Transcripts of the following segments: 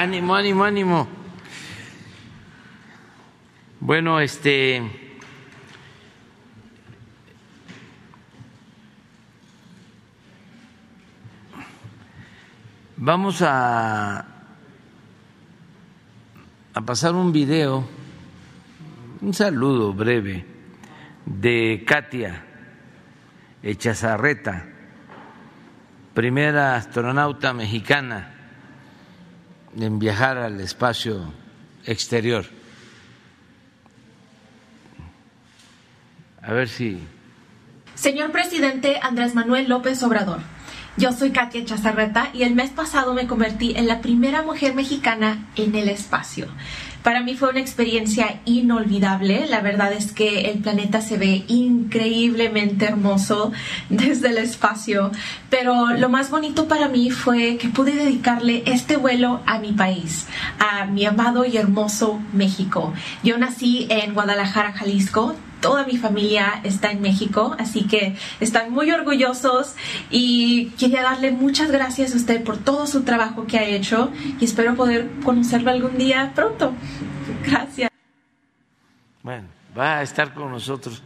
Ánimo, ánimo, ánimo. Bueno, este. Vamos a, a pasar un video, un saludo breve de Katia Echazarreta, primera astronauta mexicana en viajar al espacio exterior. A ver si... Señor presidente Andrés Manuel López Obrador, yo soy Katia Chazarreta y el mes pasado me convertí en la primera mujer mexicana en el espacio. Para mí fue una experiencia inolvidable. La verdad es que el planeta se ve increíblemente hermoso desde el espacio. Pero lo más bonito para mí fue que pude dedicarle este vuelo a mi país, a mi amado y hermoso México. Yo nací en Guadalajara, Jalisco toda mi familia está en México, así que están muy orgullosos y quería darle muchas gracias a usted por todo su trabajo que ha hecho y espero poder conocerlo algún día pronto. Gracias. Bueno, va a estar con nosotros,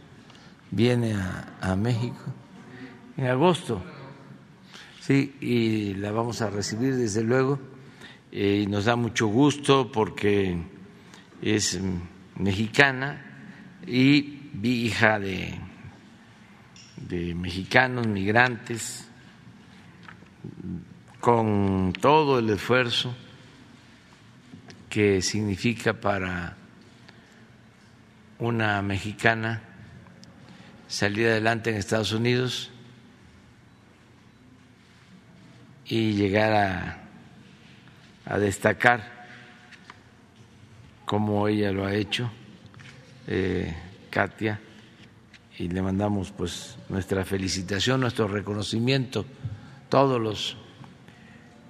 viene a, México en agosto, sí, y la vamos a recibir desde luego eh, y nos da mucho gusto porque es mexicana y hija de, de mexicanos, migrantes, con todo el esfuerzo que significa para una mexicana salir adelante en Estados Unidos y llegar a, a destacar como ella lo ha hecho. Eh, Katia, y le mandamos pues nuestra felicitación, nuestro reconocimiento. Todos los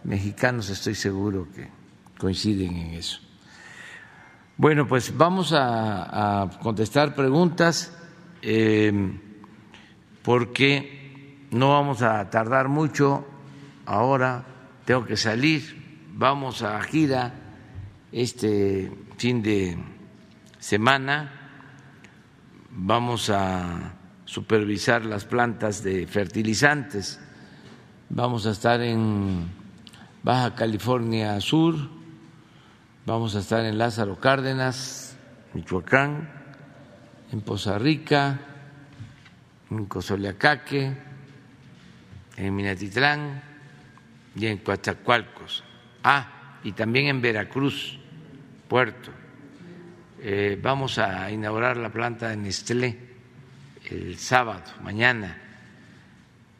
mexicanos estoy seguro que coinciden en eso. Bueno, pues vamos a, contestar preguntas em, porque no vamos a tardar mucho. Ahora tengo que salir, vamos a gira este fin de semana vamos a supervisar las plantas de fertilizantes, vamos a estar en Baja California Sur, vamos a estar en Lázaro Cárdenas, Michoacán, en Poza Rica, en Cozoleacaque, en Minatitlán y en Coatzacoalcos. Ah, y también en Veracruz, Puerto eh, vamos a inaugurar la planta de Nestlé el sábado, mañana.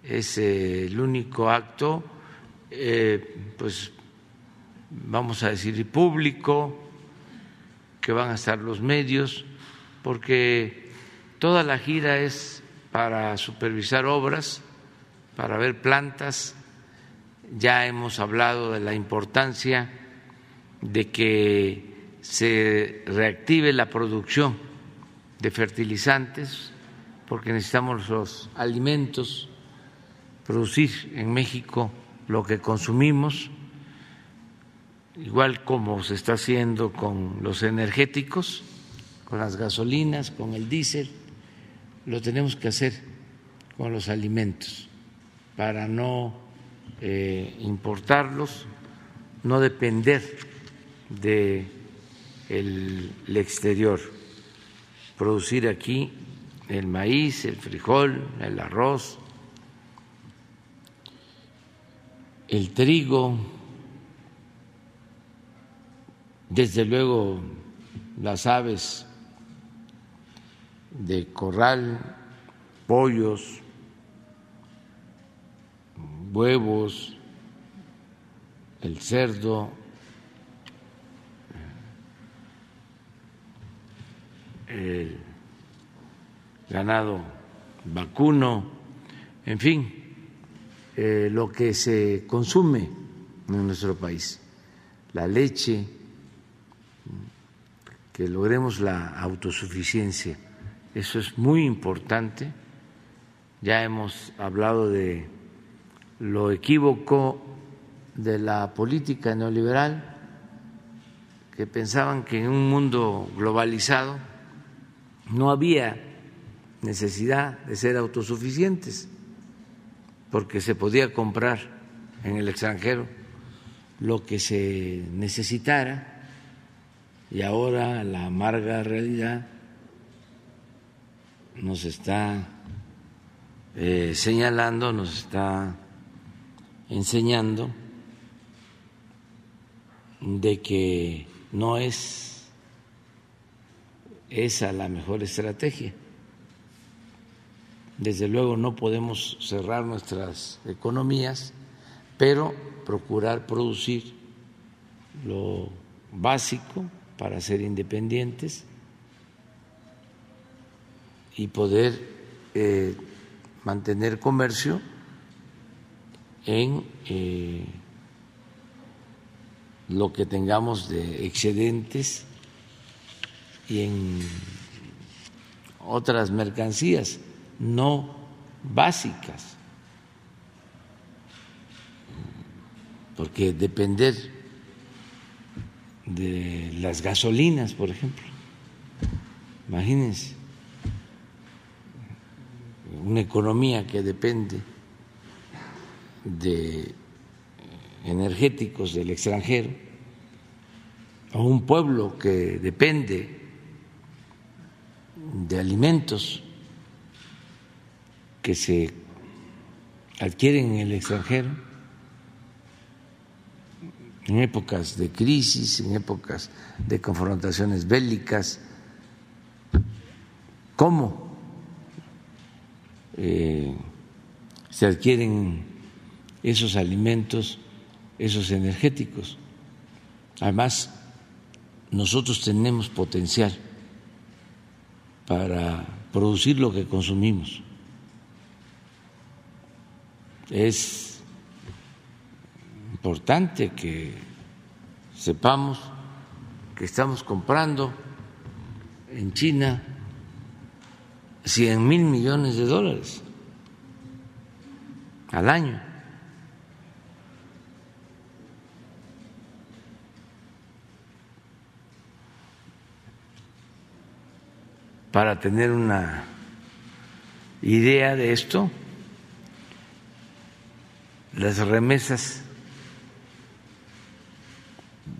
Es eh, el único acto, eh, pues vamos a decir público, que van a estar los medios, porque toda la gira es para supervisar obras, para ver plantas. Ya hemos hablado de la importancia de que se reactive la producción de fertilizantes, porque necesitamos los alimentos, producir en México lo que consumimos, igual como se está haciendo con los energéticos, con las gasolinas, con el diésel, lo tenemos que hacer con los alimentos para no eh, importarlos, no depender de el, exterior, producir aquí el maíz, el frijol, el arroz, el trigo, desde luego las aves de corral, pollos, huevos, el cerdo, el ganado vacuno, en fin, eh, lo que se consume en nuestro país, la leche, que logremos la autosuficiencia. Eso es muy importante. Ya hemos hablado de lo equívoco de la política neoliberal que pensaban que en un mundo globalizado no había necesidad de ser autosuficientes porque se podía comprar en el extranjero lo que se necesitara y ahora la amarga realidad nos está eh, señalando, nos está enseñando de que no es esa la mejor estrategia. Desde luego no podemos cerrar nuestras economías, pero procurar producir lo básico para ser independientes y poder eh, mantener comercio en eh, lo que tengamos de excedentes y en otras mercancías no básicas, porque depender de las gasolinas, por ejemplo, imagínense, una economía que depende de energéticos del extranjero, a un pueblo que depende de alimentos que se adquieren en el extranjero, en épocas de crisis, en épocas de confrontaciones bélicas, cómo eh, se adquieren esos alimentos, esos energéticos. Además, nosotros tenemos potencial para producir lo que consumimos es importante que sepamos que estamos comprando en China 100 mil millones de dólares al año. Para tener una idea de esto, las remesas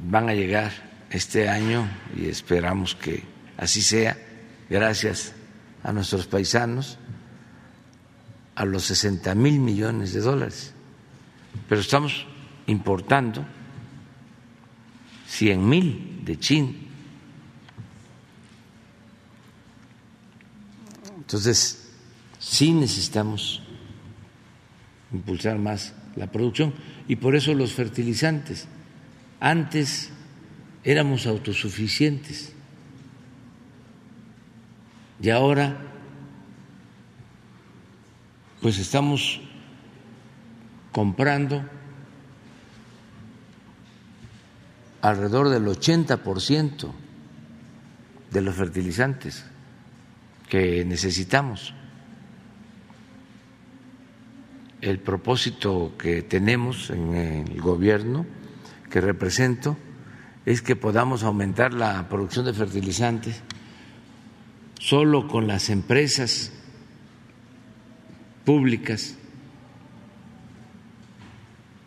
van a llegar este año y esperamos que así sea, gracias a nuestros paisanos, a los 60 mil millones de dólares. Pero estamos importando 100 mil de China. Entonces, sí necesitamos impulsar más la producción y por eso los fertilizantes. Antes éramos autosuficientes y ahora pues estamos comprando alrededor del 80% de los fertilizantes necesitamos. El propósito que tenemos en el gobierno, que represento, es que podamos aumentar la producción de fertilizantes solo con las empresas públicas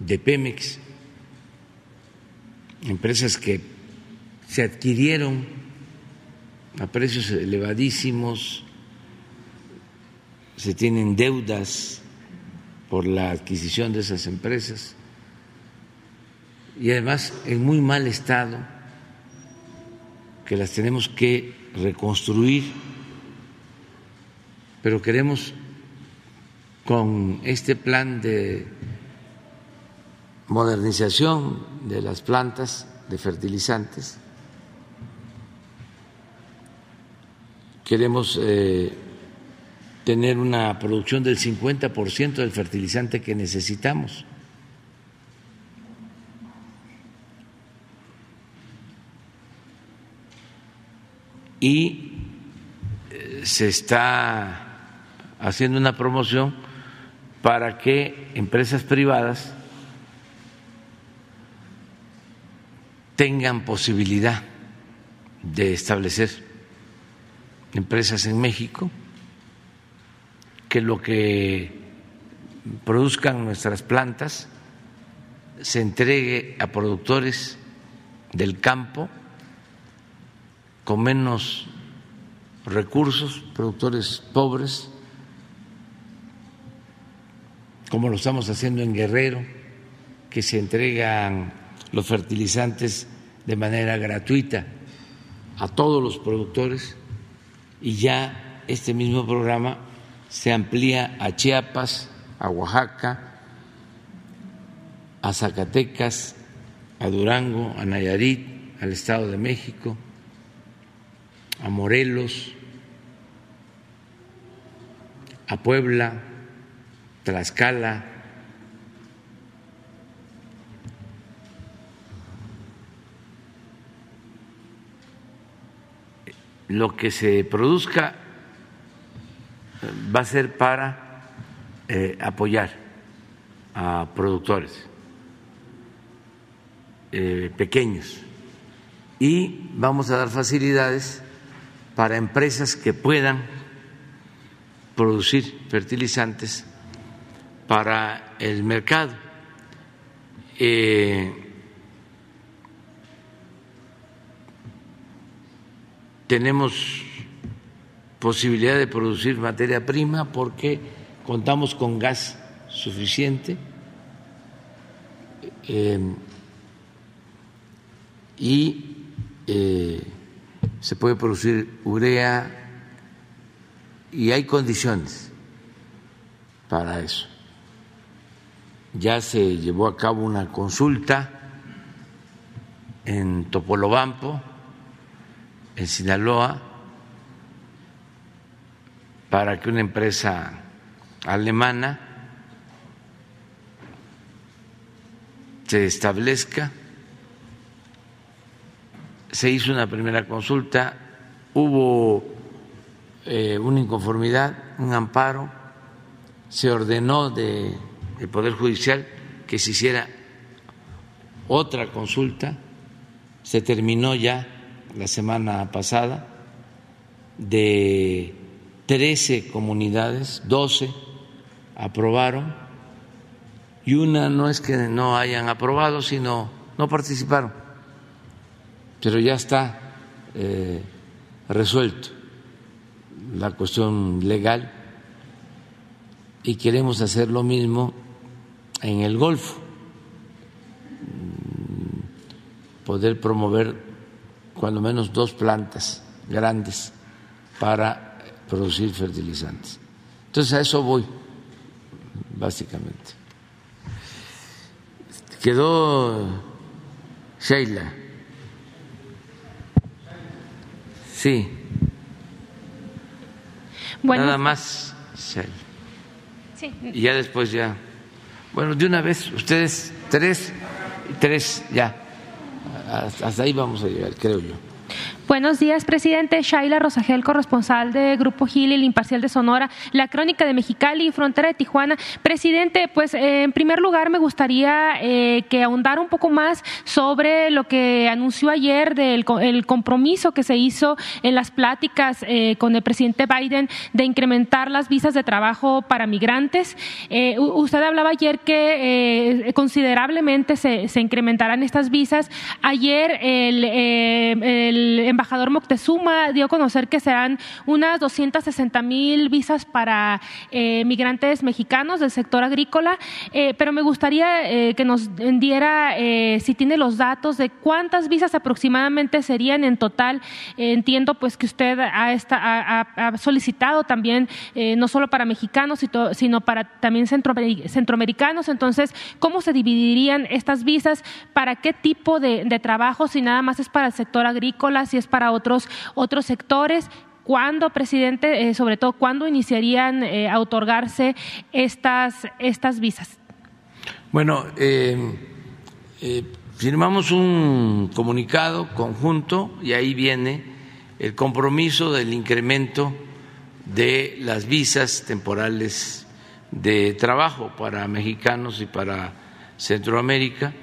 de Pemex, empresas que se adquirieron a precios elevadísimos, se tienen deudas por la adquisición de esas empresas y además en muy mal estado que las tenemos que reconstruir, pero queremos con este plan de modernización de las plantas de fertilizantes, queremos eh, tener una producción del 50% del fertilizante que necesitamos. Y eh, se está haciendo una promoción para que empresas privadas tengan posibilidad de establecer empresas en México, que lo que produzcan nuestras plantas se entregue a productores del campo con menos recursos, productores pobres, como lo estamos haciendo en Guerrero, que se entregan los fertilizantes de manera gratuita a todos los productores y ya este mismo programa se amplía a Chiapas, a Oaxaca, a Zacatecas, a Durango, a Nayarit, al Estado de México, a Morelos, a Puebla, Tlaxcala, lo que se produzca va a ser para eh, apoyar a productores eh, pequeños y vamos a dar facilidades para empresas que puedan producir fertilizantes para el mercado. Eh, tenemos posibilidad de producir materia prima porque contamos con gas suficiente eh, y eh, se puede producir urea y hay condiciones para eso. Ya se llevó a cabo una consulta en Topolobampo, en Sinaloa, para que una empresa alemana se establezca. Se hizo una primera consulta, hubo eh, una inconformidad, un amparo, se ordenó del Poder Judicial que se hiciera otra consulta, se terminó ya la semana pasada, de 13 comunidades, 12 aprobaron y una no es que no hayan aprobado, sino no participaron. Pero ya está eh, resuelto la cuestión legal y queremos hacer lo mismo en el Golfo, mm, poder promover cuando menos dos plantas grandes para producir fertilizantes. Entonces a eso voy, básicamente. Quedó Sheila. Sí. Nada más. Sí. Y ya después ya. Bueno, de una vez, ustedes tres, tres, ya. Hasta ahí vamos a llegar, creo yo. Buenos días, presidente. Shaila Rosagel, corresponsal de Grupo Gil y el Imparcial de Sonora, la Crónica de Mexicali y Frontera de Tijuana. Presidente, pues eh, en primer lugar me gustaría eh, que ahondara un poco más sobre lo que anunció ayer del el compromiso que se hizo en las pláticas eh, con el presidente Biden de incrementar las visas de trabajo para migrantes. usted hablaba ayer que considerablemente se, incrementarán estas visas. Ayer el, el embajador Moctezuma dio a conocer que serán unas 260 mil visas para eh, migrantes mexicanos del sector agrícola, eh, pero me gustaría eh, que nos diera, si tiene los datos de cuántas visas aproximadamente serían en total. entiendo pues que usted ha, solicitado también no solo para mexicanos, sino para también centroamericanos. Entonces, ¿cómo se dividirían estas visas? ¿Para qué tipo de, de trabajo? Si nada más es para el sector agrícola, si es para otros, otros sectores. ¿Cuándo, presidente, eh, sobre todo, cuándo iniciarían eh, a otorgarse estas, estas visas? Bueno, eh, firmamos un comunicado conjunto y ahí viene el compromiso del incremento de las visas temporales de trabajo para mexicanos y para Centroamérica.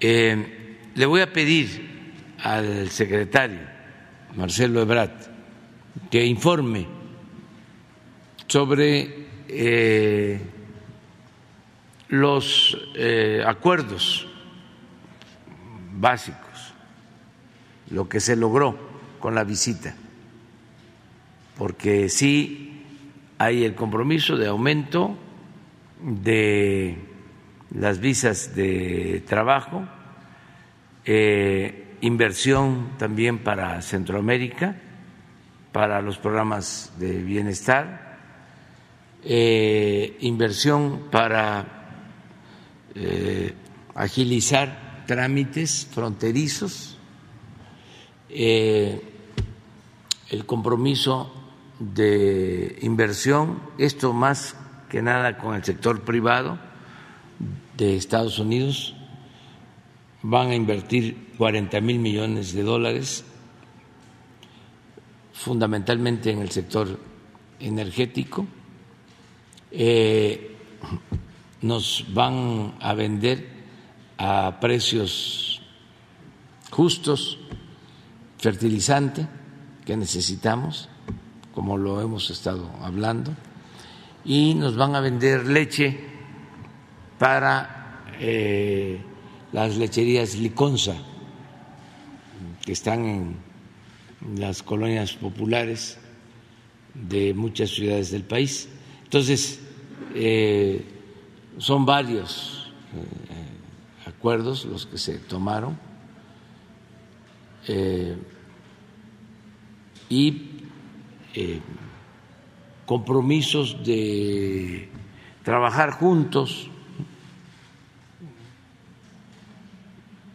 le voy a pedir al secretario Marcelo Ebrat que informe sobre eh, los eh, acuerdos básicos, lo que se logró con la visita, porque sí hay el compromiso de aumento de las visas de trabajo, eh, inversión también para Centroamérica, para los programas de bienestar, eh, inversión para eh, agilizar trámites fronterizos, el compromiso de inversión, esto más que nada con el sector privado de Estados Unidos, van a invertir 40 mil millones de dólares, fundamentalmente en el sector energético. Eh, nos van a vender a precios justos fertilizante que necesitamos como lo hemos estado hablando, y nos van a vender leche para eh, las lecherías Liconza, que están en las colonias populares de muchas ciudades del país. Entonces, eh, son varios eh, acuerdos los que se tomaron y eh, compromisos de trabajar juntos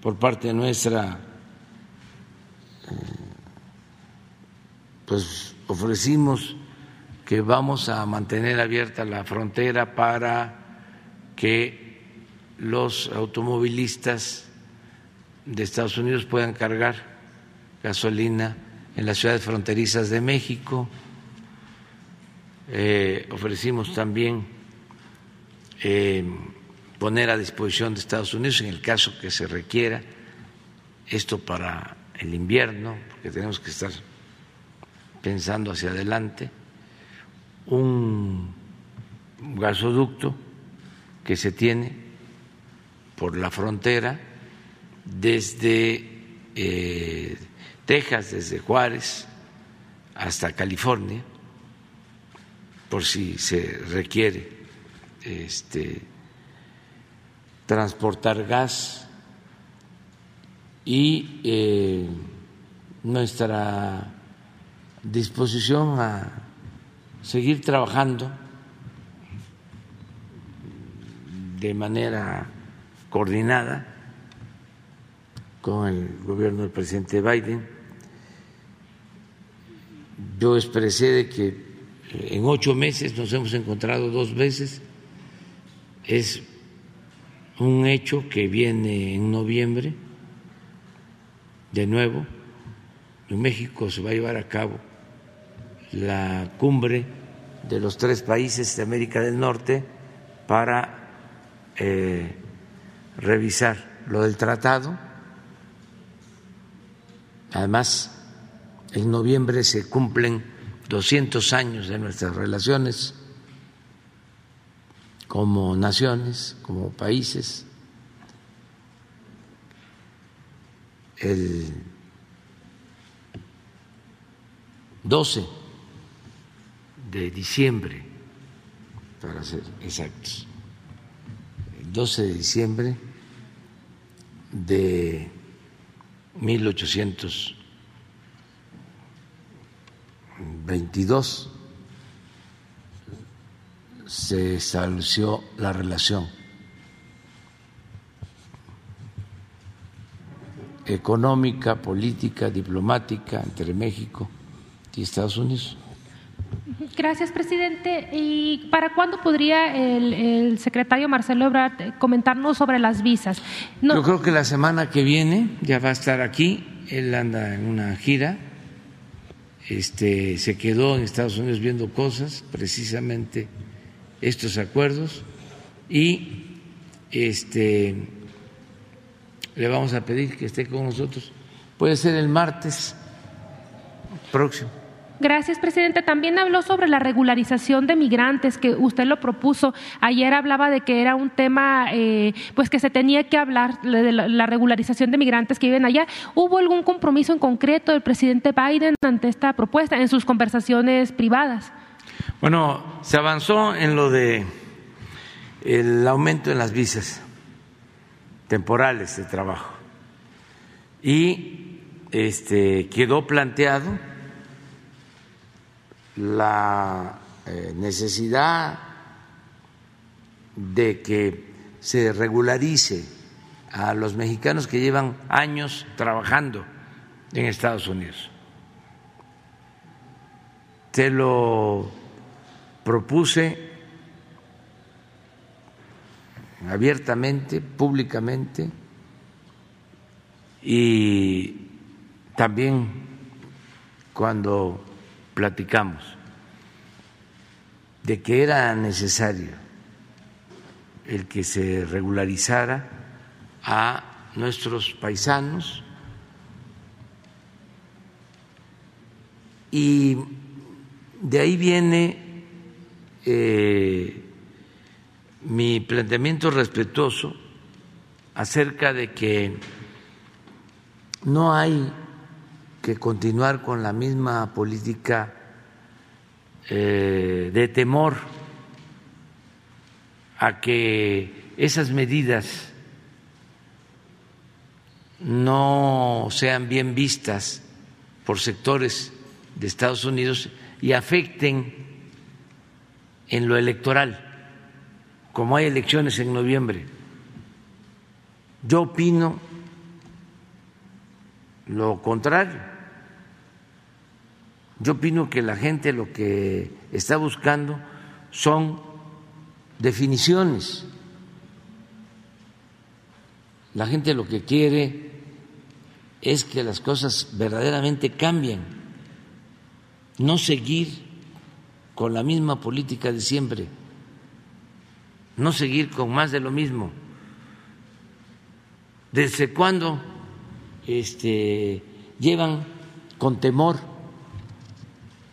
por parte nuestra, eh, pues ofrecimos que vamos a mantener abierta la frontera para que los automovilistas de Estados Unidos puedan cargar gasolina en las ciudades fronterizas de México. Eh, ofrecimos también eh, poner a disposición de Estados Unidos, en el caso que se requiera, esto para el invierno, porque tenemos que estar pensando hacia adelante, un gasoducto que se tiene por la frontera desde eh, Texas, desde Juárez hasta California, por si se requiere este, transportar gas y eh, nuestra disposición a seguir trabajando de manera coordinada con el gobierno del presidente Biden yo expresé de que en ocho meses nos hemos encontrado dos veces. Es un hecho que viene en noviembre, de nuevo. En México se va a llevar a cabo la cumbre de los tres países de América del Norte para eh, revisar lo del tratado. Además, en noviembre se cumplen 200 años de nuestras relaciones como naciones, como países. El 12 de diciembre, para ser exactos, el 12 de diciembre de 1800 22 se estableció la relación económica, política, diplomática entre México y Estados Unidos. Gracias, presidente. ¿Y para cuándo podría el, secretario Marcelo Ebrard comentarnos sobre las visas? Yo creo que la semana que viene ya va a estar aquí. Él anda en una gira este, se quedó en Estados Unidos viendo cosas, precisamente estos acuerdos, y este, le vamos a pedir que esté con nosotros. Puede ser el martes próximo. Gracias, presidente. También habló sobre la regularización de migrantes, que usted lo propuso. Ayer hablaba de que era un tema, eh, pues que se tenía que hablar de la, regularización de migrantes que viven allá. ¿Hubo algún compromiso en concreto del presidente Biden ante esta propuesta en sus conversaciones privadas? Bueno, se avanzó en lo de el aumento en las visas temporales de trabajo y este quedó planteado la eh, necesidad de que se regularice a los mexicanos que llevan años trabajando en Estados Unidos. Se lo propuse abiertamente, públicamente, y también cuando platicamos de que era necesario el que se regularizara a nuestros paisanos y de ahí viene eh, mi planteamiento respetuoso acerca de que no hay que continuar con la misma política eh, de temor a que esas medidas no sean bien vistas por sectores de Estados Unidos y afecten en lo electoral, como hay elecciones en noviembre. Yo opino lo contrario. Yo opino que la gente lo que está buscando son definiciones. La gente lo que quiere es que las cosas verdaderamente cambien, no seguir con la misma política de siempre, no seguir con más de lo mismo. ¿Desde cuándo este, llevan con temor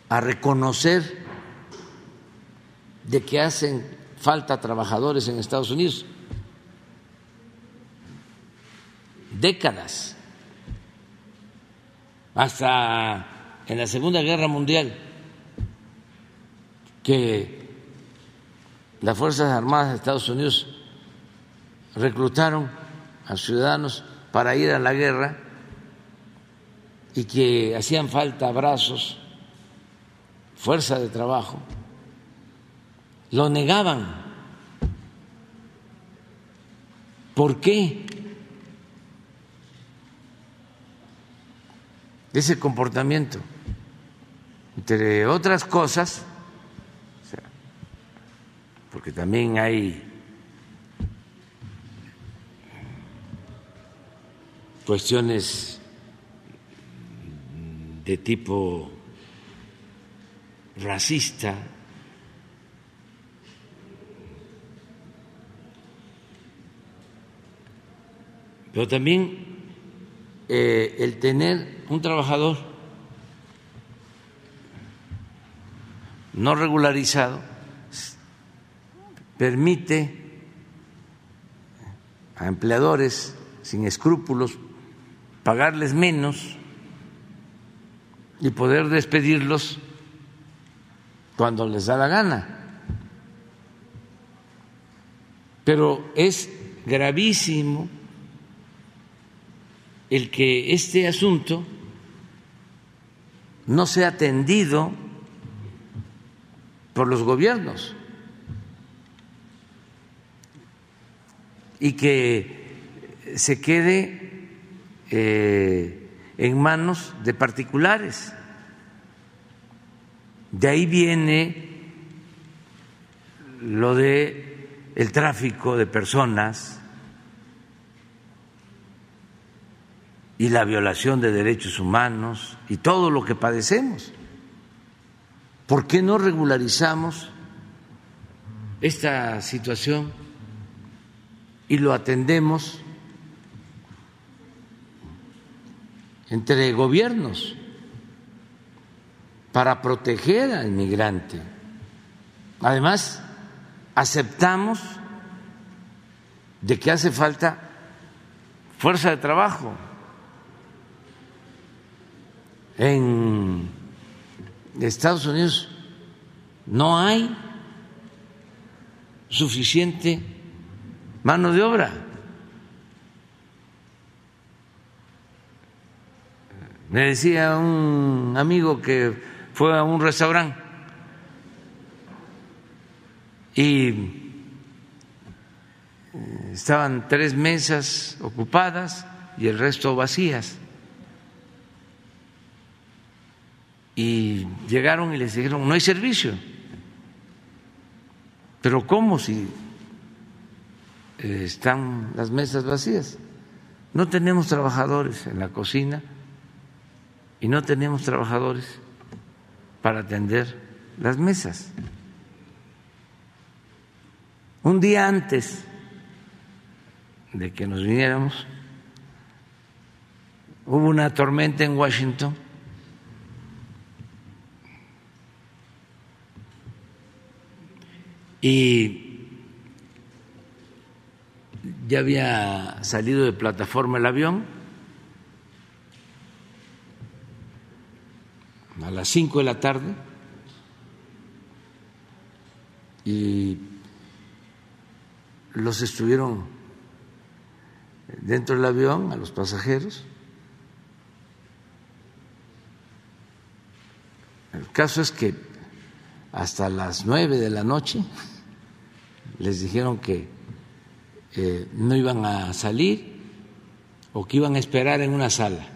a reconocer de que hacen falta trabajadores en Estados Unidos. Décadas. Hasta en la Segunda Guerra Mundial, que las Fuerzas Armadas de Estados Unidos reclutaron a ciudadanos para ir a la guerra y que hacían falta brazos fuerza de trabajo, lo negaban. ¿Por qué? Ese comportamiento, entre otras cosas, porque también hay cuestiones de tipo racista, pero también eh, el tener un trabajador no regularizado permite a empleadores sin escrúpulos pagarles menos y poder despedirlos cuando les da la gana. Pero es gravísimo el que este asunto no sea atendido por los gobiernos y que se quede eh, en manos de particulares. De ahí viene lo de el tráfico de personas y la violación de derechos humanos y todo lo que padecemos. ¿Por qué no regularizamos esta situación y lo atendemos entre gobiernos para proteger al migrante. Además, aceptamos de que hace falta fuerza de trabajo en Estados Unidos no hay suficiente mano de obra. Me decía un amigo que fue a un restaurante y estaban tres mesas ocupadas y el resto vacías. Y llegaron y les dijeron, no hay servicio. Pero ¿cómo si están las mesas vacías? No tenemos trabajadores en la cocina y no tenemos trabajadores para atender las mesas. Un día antes de que nos viniéramos, hubo una tormenta en Washington y ya había salido de plataforma el avión a las cinco de la tarde y los estuvieron dentro del avión a los pasajeros. El caso es que hasta las nueve de la noche les dijeron que eh, no iban a salir o que iban a esperar en una sala.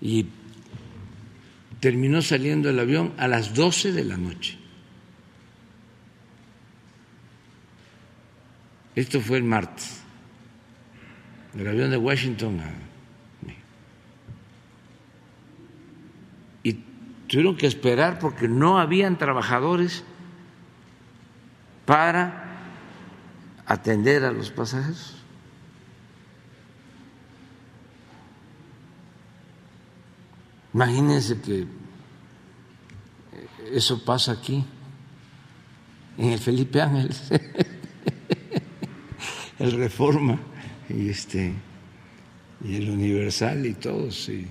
Y terminó saliendo el avión a las doce de la noche. Esto fue el martes. El avión de Washington y tuvieron que esperar porque no habían trabajadores para atender a los pasajeros. Imagínense que eso pasa aquí, en el Felipe Ángeles, el Reforma y este y el Universal y todos. Y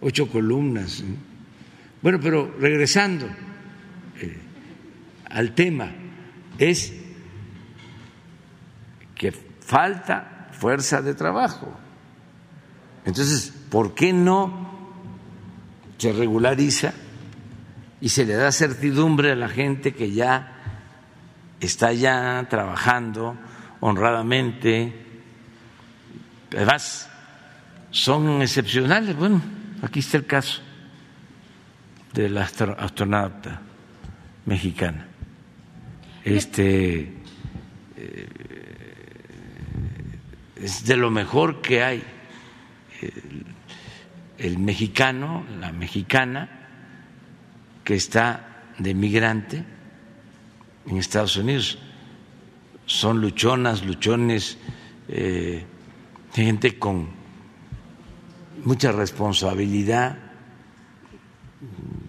ocho columnas. Bueno, pero regresando eh, al tema, es que falta fuerza de trabajo. Entonces, ¿por qué no se regulariza y se le da certidumbre a la gente que ya está ya trabajando honradamente? Además, son excepcionales. Bueno, Aquí está el caso de la astronauta mexicana. Este eh, es de lo mejor que hay. El, mexicano, la mexicana, que está de migrante en Estados Unidos. Son luchonas, luchones, eh, gente con mucha responsabilidad,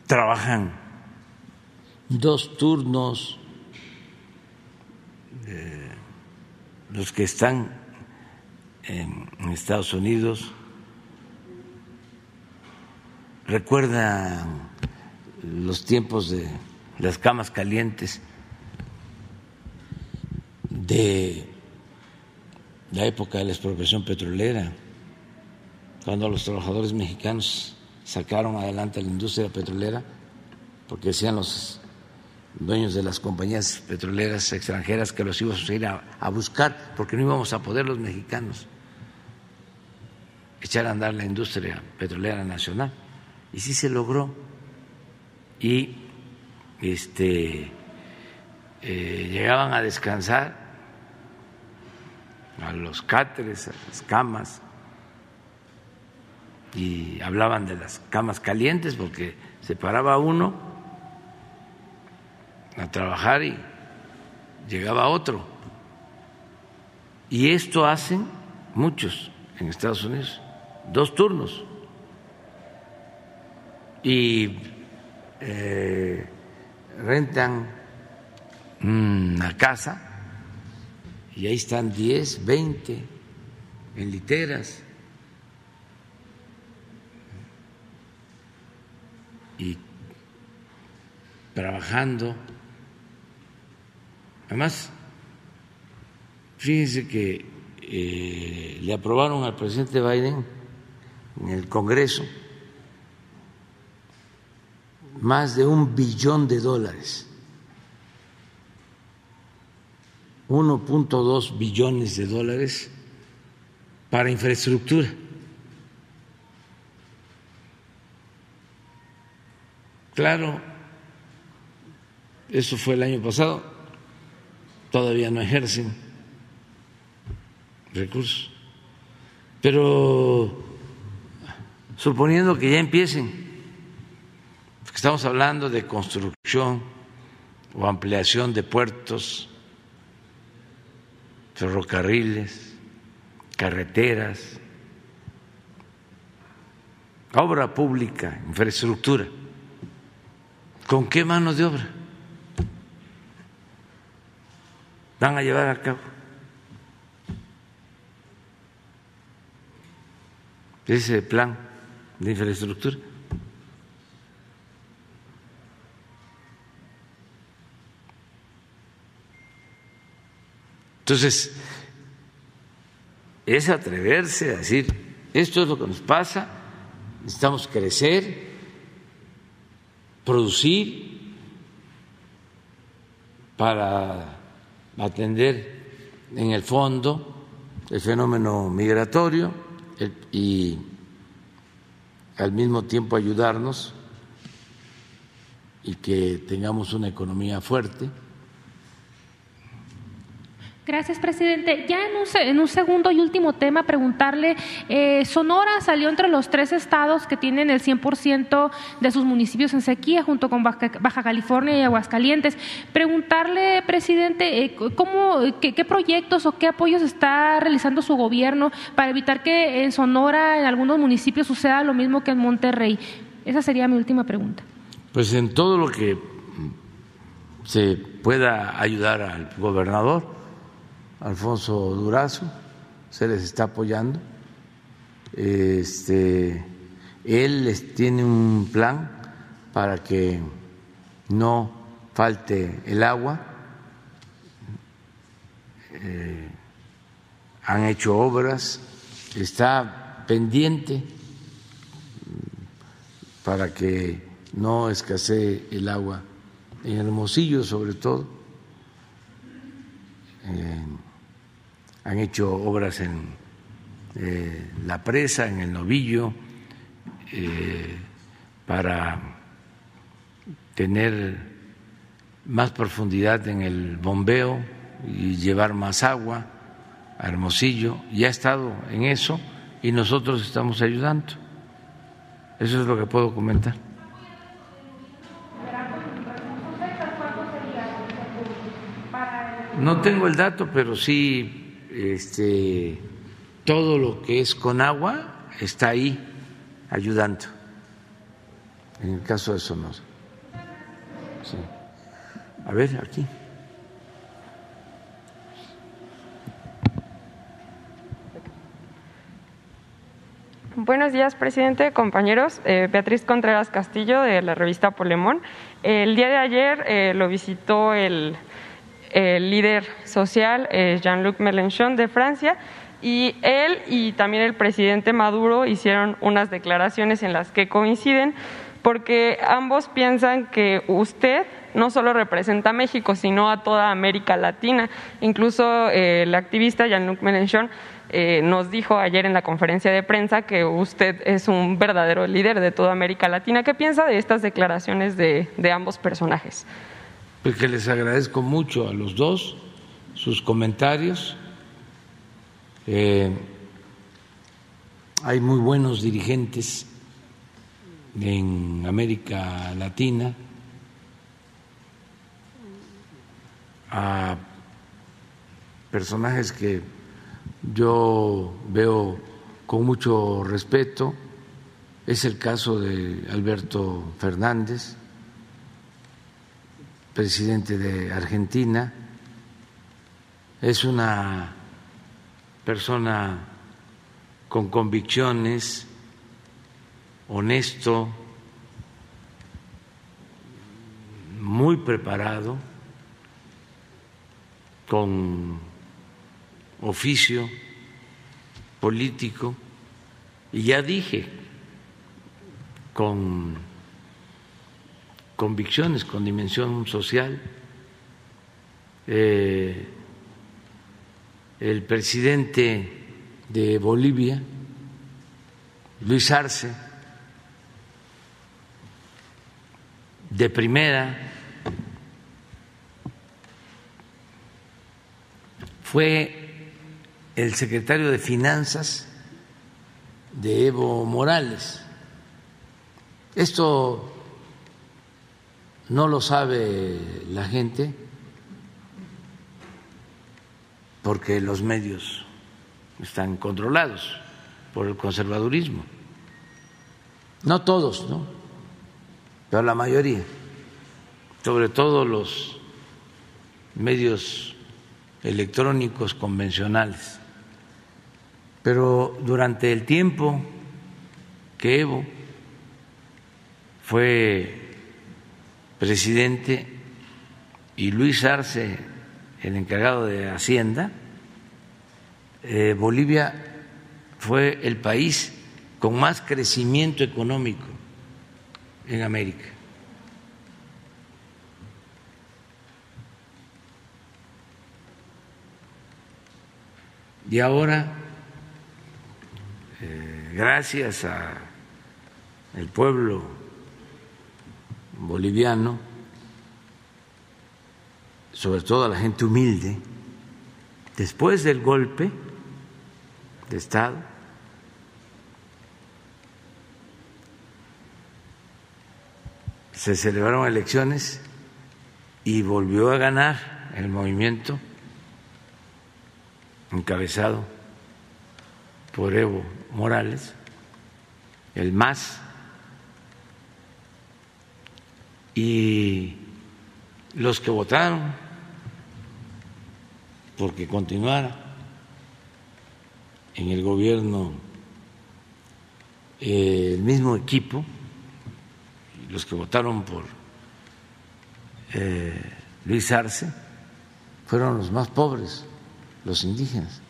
trabajan. Dos turnos, eh, los que están en, Estados Unidos. Recuerdan los tiempos de las camas calientes de la época de la expropiación petrolera cuando los trabajadores mexicanos sacaron adelante la industria petrolera, porque decían los dueños de las compañías petroleras extranjeras que los íbamos a ir a, buscar, porque no íbamos a poder los mexicanos echar a andar la industria petrolera nacional. Y sí se logró. Y este, eh, llegaban a descansar a los cáteres, a las camas, y hablaban de las camas calientes porque se paraba uno a trabajar y llegaba otro Y esto hacen muchos en Estados Unidos, dos turnos. Y eh, rentan una casa y ahí están 10, 20 en literas. Y trabajando. Además, fíjense que eh, le aprobaron al presidente Biden en el Congreso más de un billón de dólares, 1.2 billones de dólares para infraestructura. Claro, eso fue el año pasado, todavía no ejercen recursos, pero suponiendo que ya empiecen Estamos hablando de construcción o ampliación de puertos, ferrocarriles, carreteras, obra pública, infraestructura. ¿Con qué mano de obra van a llevar a cabo? ese plan de infraestructura. Entonces, es atreverse a decir, esto es lo que nos pasa, necesitamos crecer, producir para atender en el fondo el fenómeno migratorio y al mismo tiempo ayudarnos y que tengamos una economía fuerte. Gracias, presidente. Ya en un, segundo y último tema, preguntarle, eh, Sonora salió entre los tres estados que tienen el 100% de sus municipios en sequía, junto con Baja, California y Aguascalientes. Preguntarle, presidente, eh, ¿cómo, qué, proyectos o qué apoyos está realizando su gobierno para evitar que en Sonora, en algunos municipios, suceda lo mismo que en Monterrey. Esa sería mi última pregunta. Pues en todo lo que se pueda ayudar al gobernador Alfonso Durazo, se les está apoyando. Este, él tiene un plan para que no falte el agua. Eh, han hecho obras, está pendiente para que no escasee el agua en Hermosillo sobre todo. Eh, han hecho obras en eh, la presa, en el novillo, eh, para tener más profundidad en el bombeo y llevar más agua a Hermosillo. Ya ha estado en eso y nosotros estamos ayudando. Eso es lo que puedo comentar. No tengo el dato, pero sí este, todo lo que es con agua está ahí ayudando, en el caso de Sonora. Sí. A ver, aquí. Buenos días, presidente, compañeros. Eh, Beatriz Contreras Castillo, de la revista Polemón. El día de ayer eh, lo visitó el el líder social Jean-Luc Mélenchon de Francia y él y también el presidente Maduro hicieron unas declaraciones en las que coinciden porque ambos piensan que usted no solo representa a México, sino a toda América Latina. Incluso eh, el activista Jean-Luc Mélenchon eh, nos dijo ayer en la conferencia de prensa que usted es un verdadero líder de toda América Latina. ¿Qué piensa de estas declaraciones de ambos personajes? Pues que les agradezco mucho a los dos sus comentarios. Eh, hay muy buenos dirigentes en América Latina, a personajes que yo veo con mucho respeto. Es el caso de Alberto Fernández, presidente de Argentina. Es una persona con convicciones, honesto, muy preparado, con oficio político, y ya dije, con convicciones, con dimensión social. Eh, el presidente de Bolivia, Luis Arce, de primera, fue el secretario de Finanzas de Evo Morales. Esto no lo sabe la gente porque los medios están controlados por el conservadurismo. No todos, ¿no? Pero la mayoría, sobre todo los medios electrónicos convencionales. Pero durante el tiempo que Evo fue presidente y Luis Arce, el encargado de Hacienda, eh, Bolivia fue el país con más crecimiento económico en América. Y ahora, eh, gracias al pueblo boliviano, sobre todo a la gente humilde, después del golpe, de Estado. Se celebraron elecciones y volvió a ganar el movimiento encabezado por Evo Morales, el MAS, y los que votaron porque continuara en el gobierno eh, el mismo equipo, los que votaron por eh, Luis Arce, fueron los más pobres, los indígenas.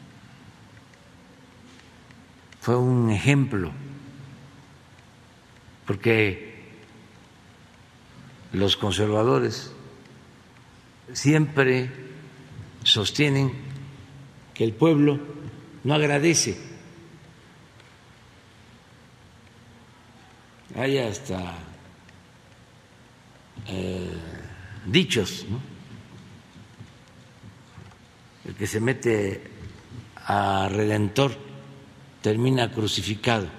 Fue un ejemplo, porque los conservadores siempre sostienen que el pueblo no agradece. Hay hasta eh, dichos. El que se mete a redentor termina crucificado.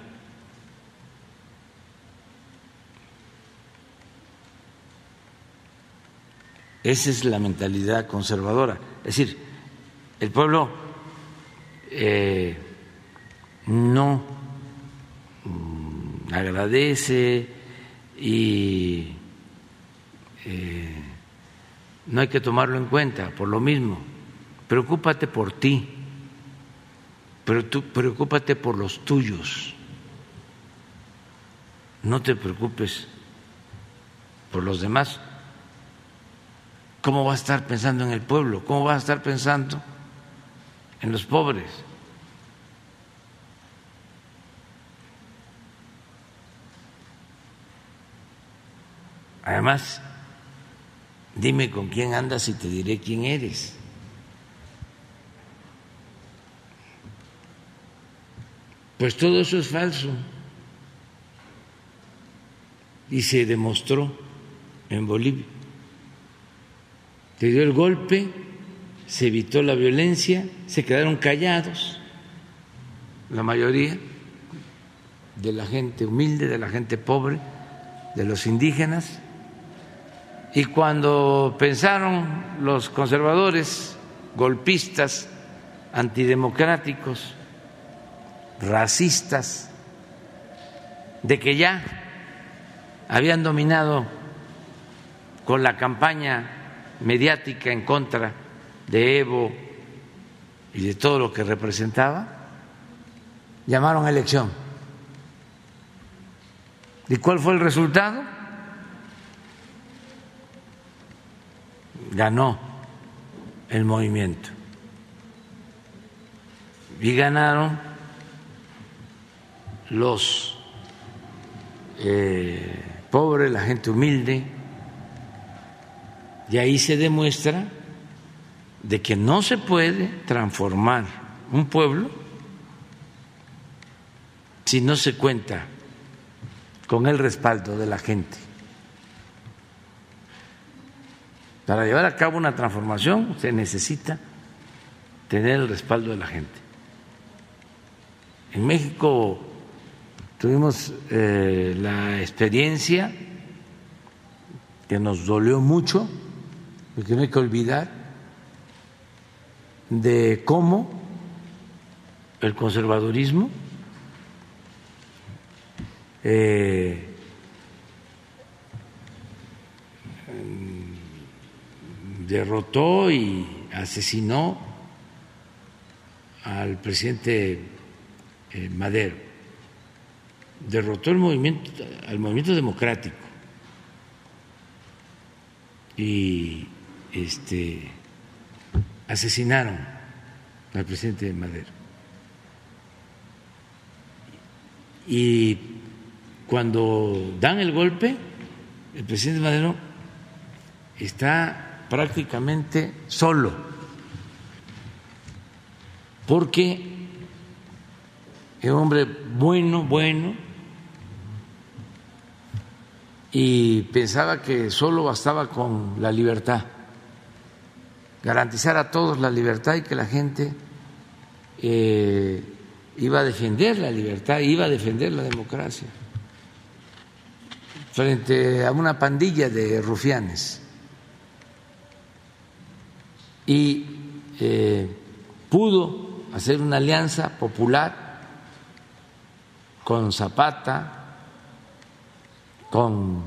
Esa es la mentalidad conservadora. Es decir, el pueblo eh, no mm, agradece y eh, no hay que tomarlo en cuenta por lo mismo. Preocúpate por ti, pero tú preocúpate por los tuyos. No te preocupes por los demás. ¿Cómo va a estar pensando en el pueblo? ¿Cómo va a estar pensando en los pobres. Además, dime con quién andas y te diré quién eres. Pues todo eso es falso. Y se demostró en Bolivia. Te dio el golpe se evitó la violencia, se quedaron callados la mayoría de la gente humilde, de la gente pobre, de los indígenas, y cuando pensaron los conservadores golpistas antidemocráticos, racistas, de que ya habían dominado con la campaña mediática en contra de Evo y de todo lo que representaba, llamaron a elección. ¿Y cuál fue el resultado? Ganó el movimiento. Y ganaron los eh, pobres, la gente humilde. Y ahí se demuestra de que no se puede transformar un pueblo si no se cuenta con el respaldo de la gente. Para llevar a cabo una transformación se necesita tener el respaldo de la gente. En México tuvimos eh, la experiencia que nos dolió mucho, porque no hay que olvidar, de cómo el conservadurismo eh, derrotó y asesinó al presidente eh, Madero, derrotó el movimiento, al movimiento democrático. Y este asesinaron al presidente Madero. Y cuando dan el golpe, el presidente Madero está prácticamente solo, porque es un hombre bueno, bueno, y pensaba que solo bastaba con la libertad garantizar a todos la libertad y que la gente eh, iba a defender la libertad, iba a defender la democracia frente a una pandilla de rufianes. Y eh, pudo hacer una alianza popular con Zapata, con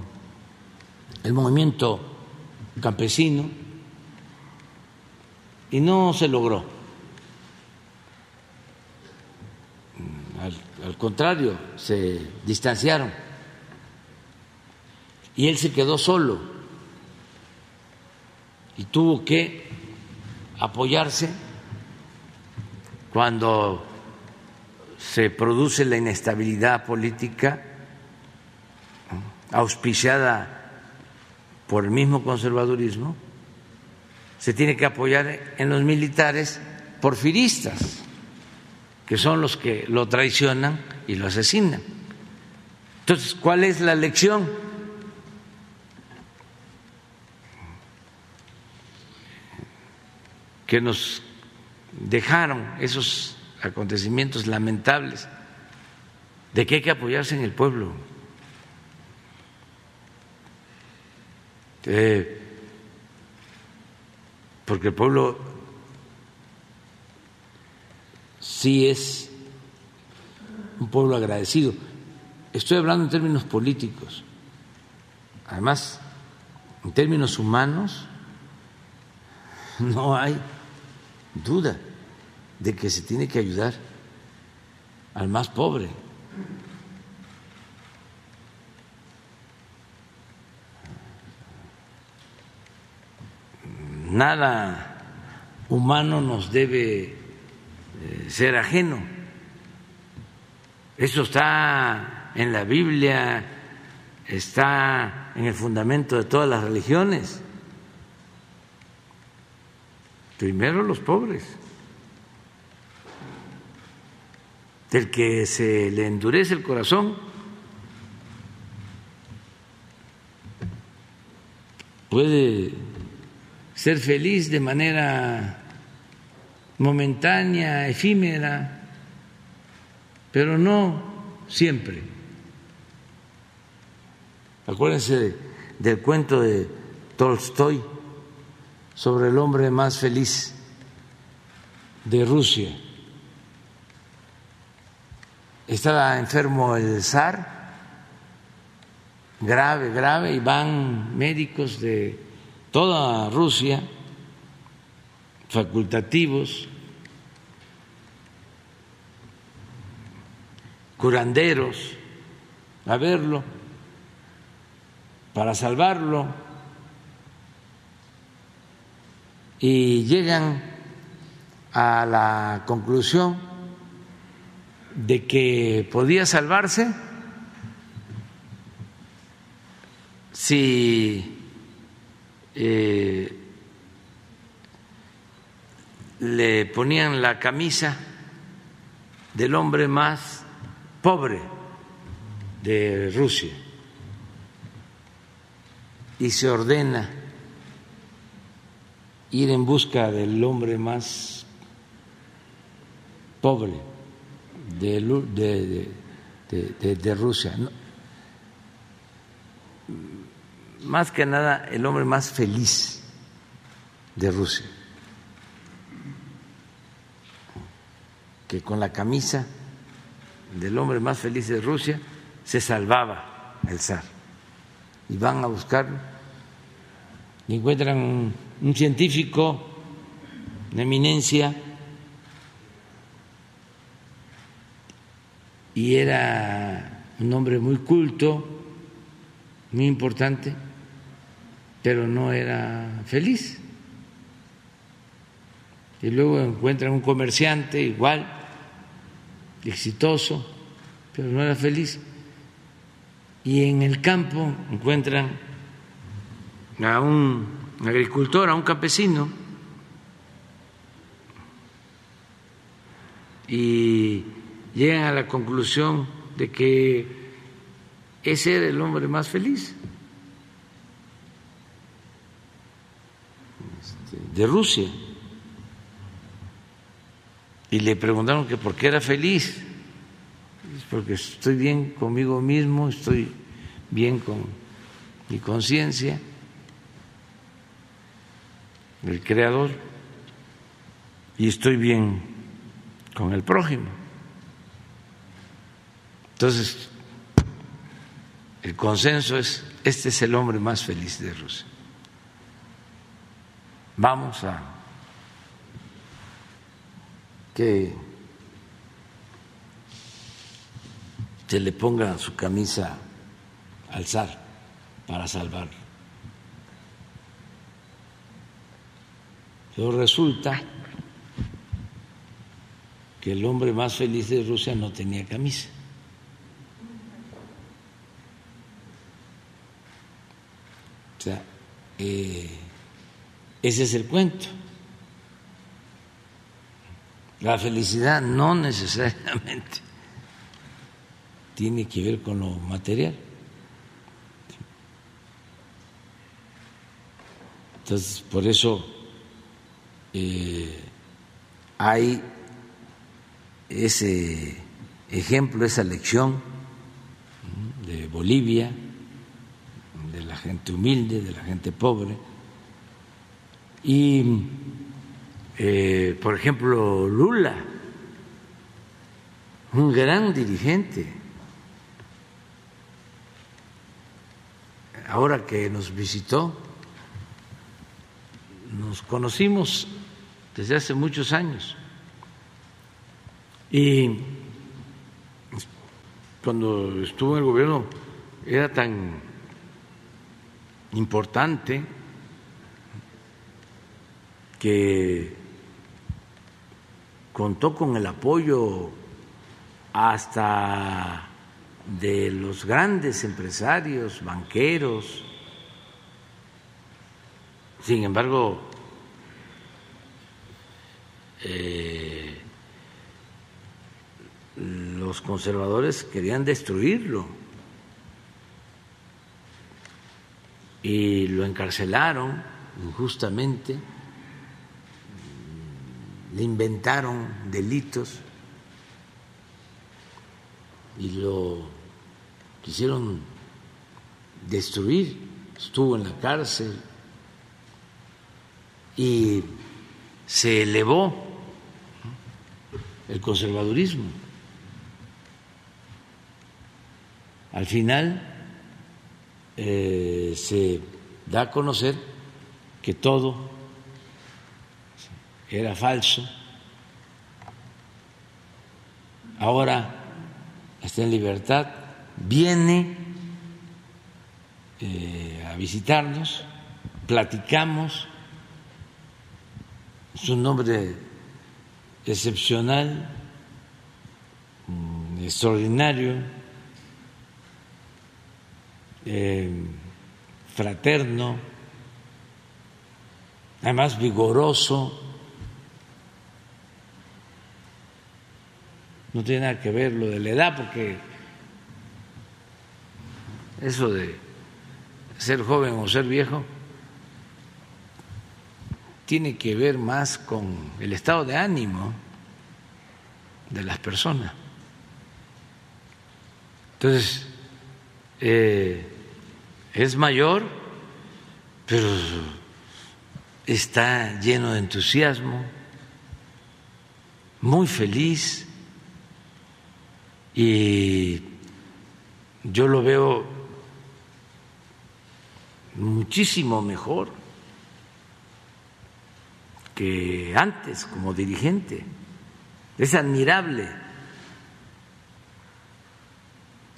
el movimiento campesino, y no se logró. Al, contrario, se distanciaron. Y él se quedó solo. Y tuvo que apoyarse cuando se produce la inestabilidad política auspiciada por el mismo conservadurismo se tiene que apoyar en los militares porfiristas, que son los que lo traicionan y lo asesinan. Entonces, ¿cuál es la lección? Que nos dejaron esos acontecimientos lamentables de que hay que apoyarse en el pueblo. Eh, porque el pueblo sí es un pueblo agradecido. Estoy hablando en términos políticos. Además, en términos humanos, no hay duda de que se tiene que ayudar al más pobre. Nada humano nos debe eh, ser ajeno. Eso está en la Biblia, está en el fundamento de todas las religiones. Primero los pobres. Del que se le endurece el corazón puede ser feliz de manera momentánea, efímera, pero no siempre. Acuérdense del cuento de Tolstoy sobre el hombre más feliz de Rusia. Estaba enfermo el zar, grave, grave, y van médicos de toda Rusia, facultativos, curanderos, a verlo para salvarlo y llegan a la conclusión de que podía salvarse si eh, le ponían la camisa del hombre más pobre de Rusia y se ordena ir en busca del hombre más pobre de, de, Rusia. Más que nada el hombre más feliz de Rusia, que con la camisa del hombre más feliz de Rusia se salvaba el zar. Y van a buscarlo. Y encuentran un científico de eminencia. Y era un hombre muy culto, muy importante, pero no era feliz. Y luego encuentran un comerciante igual, exitoso, pero no era feliz. Y en el campo encuentran a un agricultor, a un campesino, y llegan a la conclusión de que ese era el hombre más feliz de Rusia. Y le preguntaron que por qué era feliz. Porque estoy bien conmigo mismo, estoy bien con mi conciencia, el Creador, y estoy bien con el prójimo. Entonces, el consenso es, este es el hombre más feliz de Rusia. Vamos a que se le ponga su camisa al zar para salvarlo. Pero resulta que el hombre más feliz de Rusia no tenía camisa. O sea, eh, ese es el cuento. La felicidad no necesariamente tiene que ver con lo material. Entonces, por eso eh, hay ese ejemplo, esa lección de Bolivia, la gente humilde, de la gente pobre. Y, eh, por ejemplo, Lula, un gran dirigente, ahora que nos visitó, nos conocimos desde hace muchos años. Y cuando estuvo en el gobierno era tan importante que contó con el apoyo hasta de los grandes empresarios, banqueros. Sin embargo, eh, los conservadores querían destruirlo y lo encarcelaron injustamente, le inventaron delitos y lo quisieron destruir, estuvo en la cárcel y se elevó el conservadurismo. Al final eh, se da a conocer que todo era falso. Ahora está en libertad, viene eh, a visitarnos, platicamos, es un hombre excepcional, mm, extraordinario, eh, fraterno, además vigoroso. No tiene nada que ver lo de la edad, porque eso de ser joven o ser viejo tiene que ver más con el estado de ánimo de las personas. Entonces, eh, es mayor, pero está lleno de entusiasmo, muy feliz y yo lo veo muchísimo mejor que antes como dirigente. Es admirable.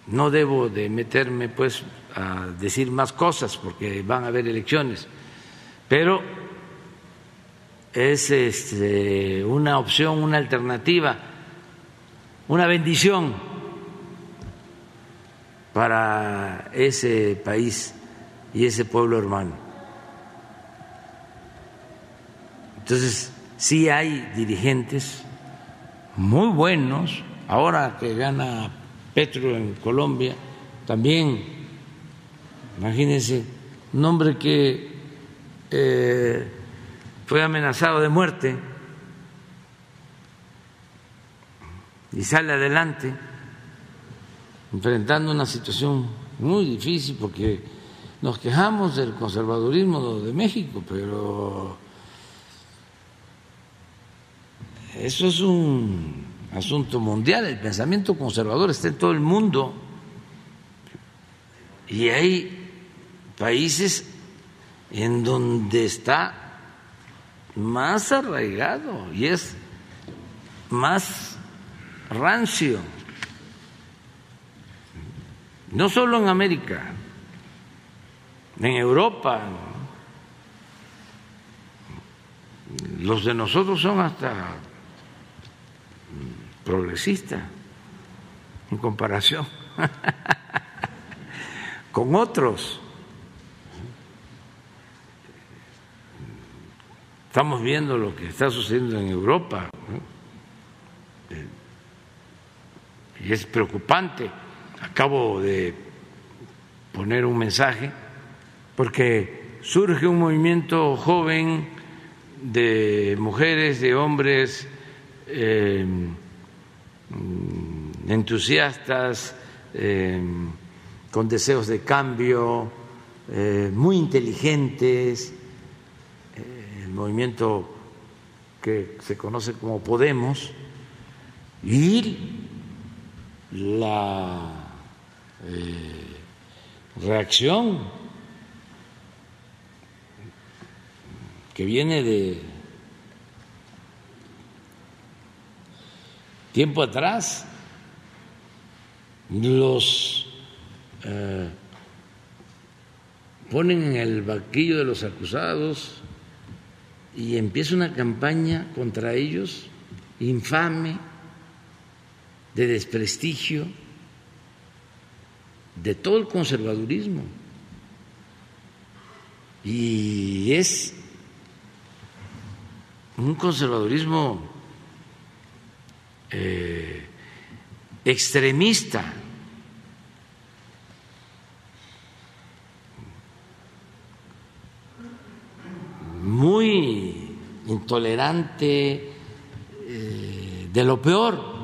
No debo de meterme pues a decir más cosas porque van a haber elecciones, pero es este, una opción, una alternativa, una bendición para ese país y ese pueblo hermano. Entonces, sí hay dirigentes muy buenos, ahora que gana Petro en Colombia, también, imagínense, un hombre que eh, fue amenazado de muerte y sale adelante enfrentando una situación muy difícil porque nos quejamos del conservadurismo de México, pero Eso es un asunto mundial, el pensamiento conservador está en todo el mundo y hay países en donde está más arraigado y es más rancio. No solo en América, en Europa. Los de nosotros son hasta progresista en comparación con otros. Estamos viendo lo que está sucediendo en Europa es preocupante. Acabo de poner un mensaje porque surge un movimiento joven de mujeres, de hombres, Mm, entusiastas, eh, con deseos de cambio, eh, muy inteligentes, eh, el movimiento que se conoce como Podemos, y la reacción que viene de tiempo atrás los eh, ponen en el vaquillo de los acusados y empieza una campaña contra ellos infame, de desprestigio, de todo el conservadurismo. Y es un conservadurismo eh, extremista. muy intolerante, eh, de lo peor,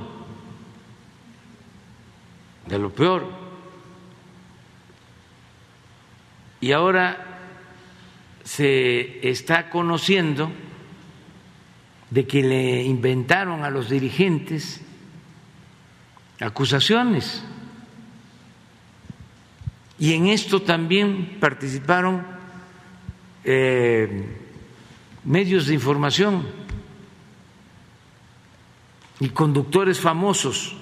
de lo peor. Y ahora se está conociendo de que le inventaron a los dirigentes acusaciones. Y en esto también participaron eh, medios de información y conductores famosos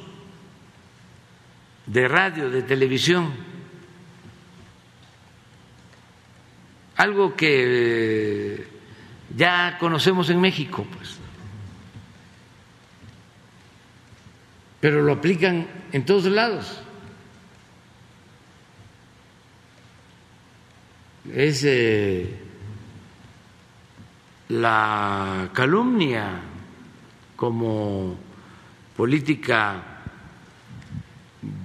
de radio, de televisión, algo que eh, ya conocemos en México, pues. Pero lo aplican en todos lados. Es eh, la calumnia como política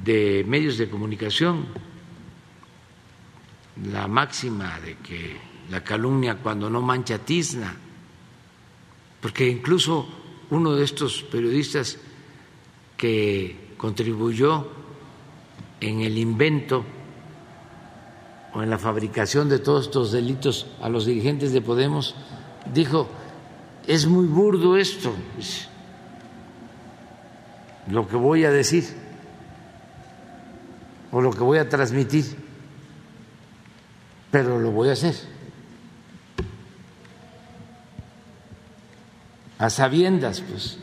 de medios de comunicación, la máxima de que la calumnia cuando no mancha tizna, porque incluso uno de estos periodistas que contribuyó en el invento o en la fabricación de todos estos delitos a los dirigentes de Podemos, dijo, es muy burdo esto lo que voy a decir o lo que voy a transmitir, pero lo voy a hacer. A sabiendas, pues,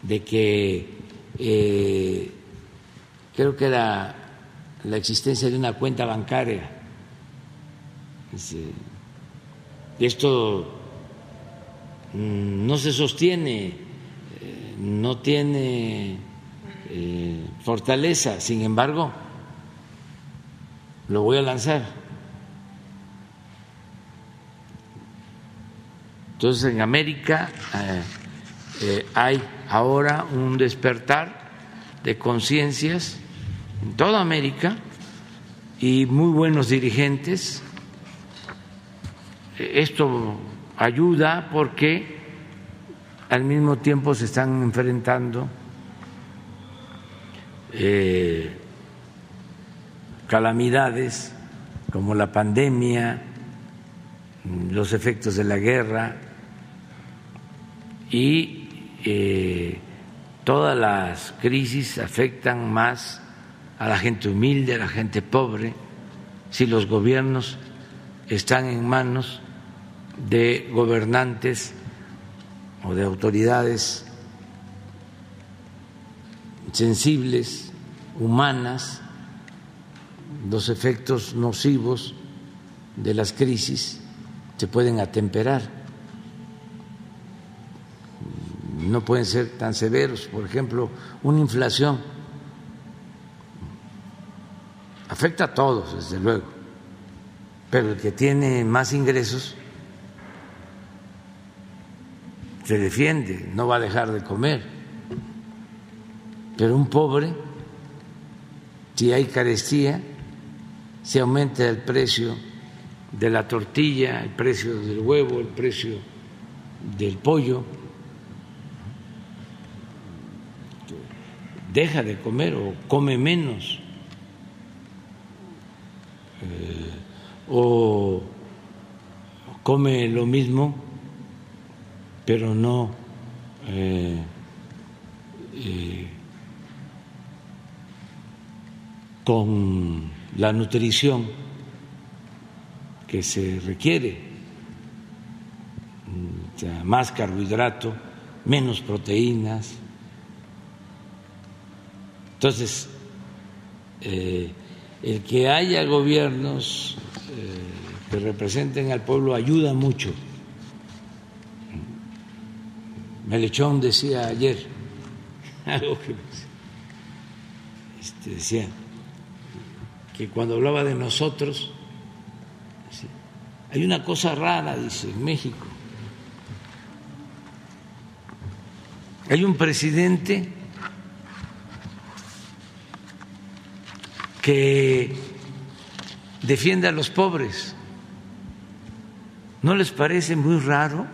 de que eh, creo que era la existencia de una cuenta bancaria. Esto mm, no se sostiene no tiene eh, fortaleza, sin embargo, lo voy a lanzar. Entonces en América eh, eh, hay ahora un despertar de conciencias en toda América y muy buenos dirigentes. Esto ayuda porque al mismo tiempo se están enfrentando eh, calamidades como la pandemia, los efectos de la guerra y eh, todas las crisis afectan más a la gente humilde, a la gente pobre, si los gobiernos están en manos de gobernantes o de autoridades sensibles, humanas, los efectos nocivos de las crisis se pueden atemperar. No pueden ser tan severos. Por ejemplo, una inflación afecta a todos, desde luego, pero el que tiene más ingresos se defiende, no va a dejar de comer. Pero un pobre, si hay carestía, si aumenta el precio de la tortilla, el precio del huevo, el precio del pollo, deja de comer o come menos. Eh, o come lo mismo pero no eh, eh, con la nutrición que se requiere, más carbohidrato, menos proteínas. Entonces, eh, el que haya gobiernos que representen al pueblo ayuda mucho. Melechón decía ayer algo que este, decía que cuando hablaba de nosotros, hay una cosa rara, dice, en México. Hay un presidente que defiende a los pobres. ¿No les parece muy raro?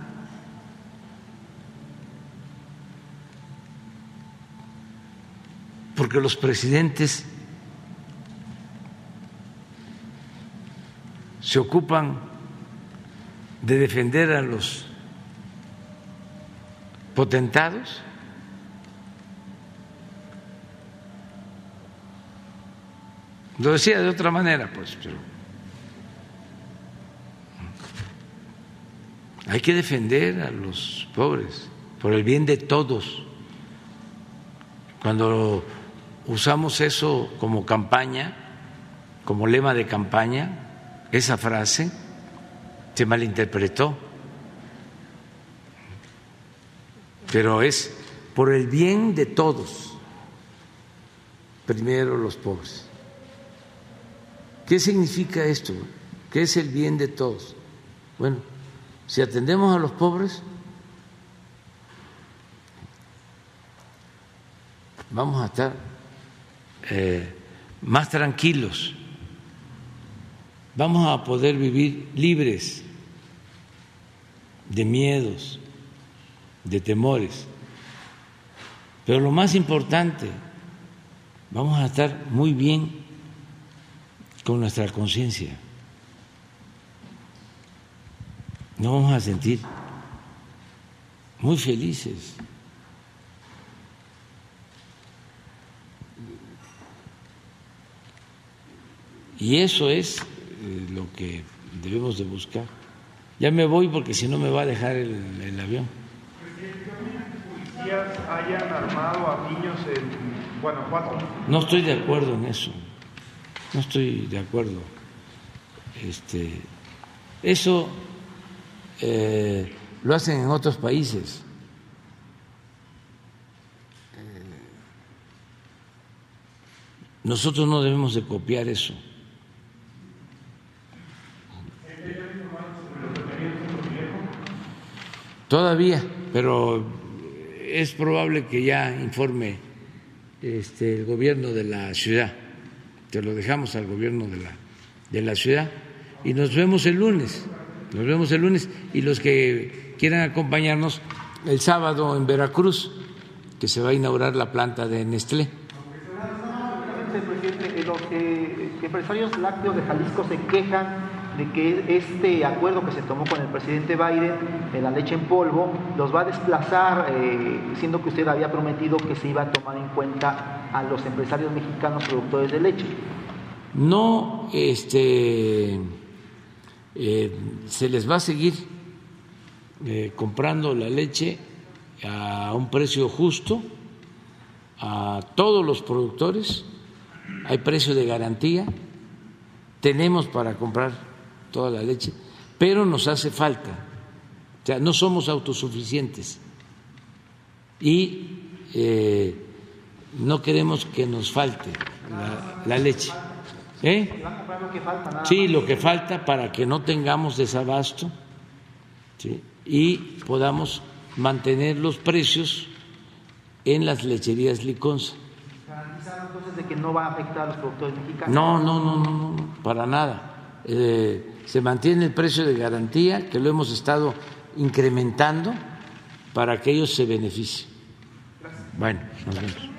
porque los presidentes se ocupan de defender a los potentados. Lo decía de otra manera, pues, pero hay que defender a los pobres por el bien de todos. Cuando usamos eso como campaña, como lema de campaña, esa frase se malinterpretó, pero es por el bien de todos, primero los pobres. ¿Qué significa esto? ¿Qué es el bien de todos? Bueno, si atendemos a los pobres, vamos a estar eh, más tranquilos, vamos a poder vivir libres de miedos, de temores. Pero lo más importante, vamos a estar muy bien con nuestra conciencia. Nos vamos a sentir muy felices. Y eso es lo que debemos de buscar. Ya me voy porque si no me va a dejar el, el avión. policías hayan armado a niños en Guanajuato? No estoy de acuerdo en eso. No estoy de acuerdo. Este, eso eh, lo hacen en otros países. Eh, nosotros no debemos de copiar eso. Todavía, pero es probable que ya informe este, el gobierno de la ciudad. Te lo dejamos al gobierno de la, de la ciudad y nos vemos el lunes. Nos vemos el lunes y los que quieran acompañarnos el sábado en Veracruz, que se va a inaugurar la planta de Nestlé. Presidente, los eh, empresarios lácteos de Jalisco se quejan de que este acuerdo que se tomó con el presidente Biden de la leche en polvo los va a desplazar, eh, siendo que usted había prometido que se iba a tomar en cuenta a los empresarios mexicanos productores de leche. No, este, eh, se les va a seguir eh, comprando la leche a un precio justo a todos los productores, hay precio de garantía, tenemos para comprar toda la leche, pero nos hace falta. O sea, no somos autosuficientes y eh, no queremos que nos falte la, leche. ¿Eh? Sí, lo que falta para que no tengamos desabasto y podamos mantener los precios en las lecherías Liconza. entonces de que no va a afectar a los productores mexicanos? No, no, no, no, no para nada. Eh, se mantiene el precio de garantía, que lo hemos estado incrementando para que ellos se beneficien. Bueno, nos vemos.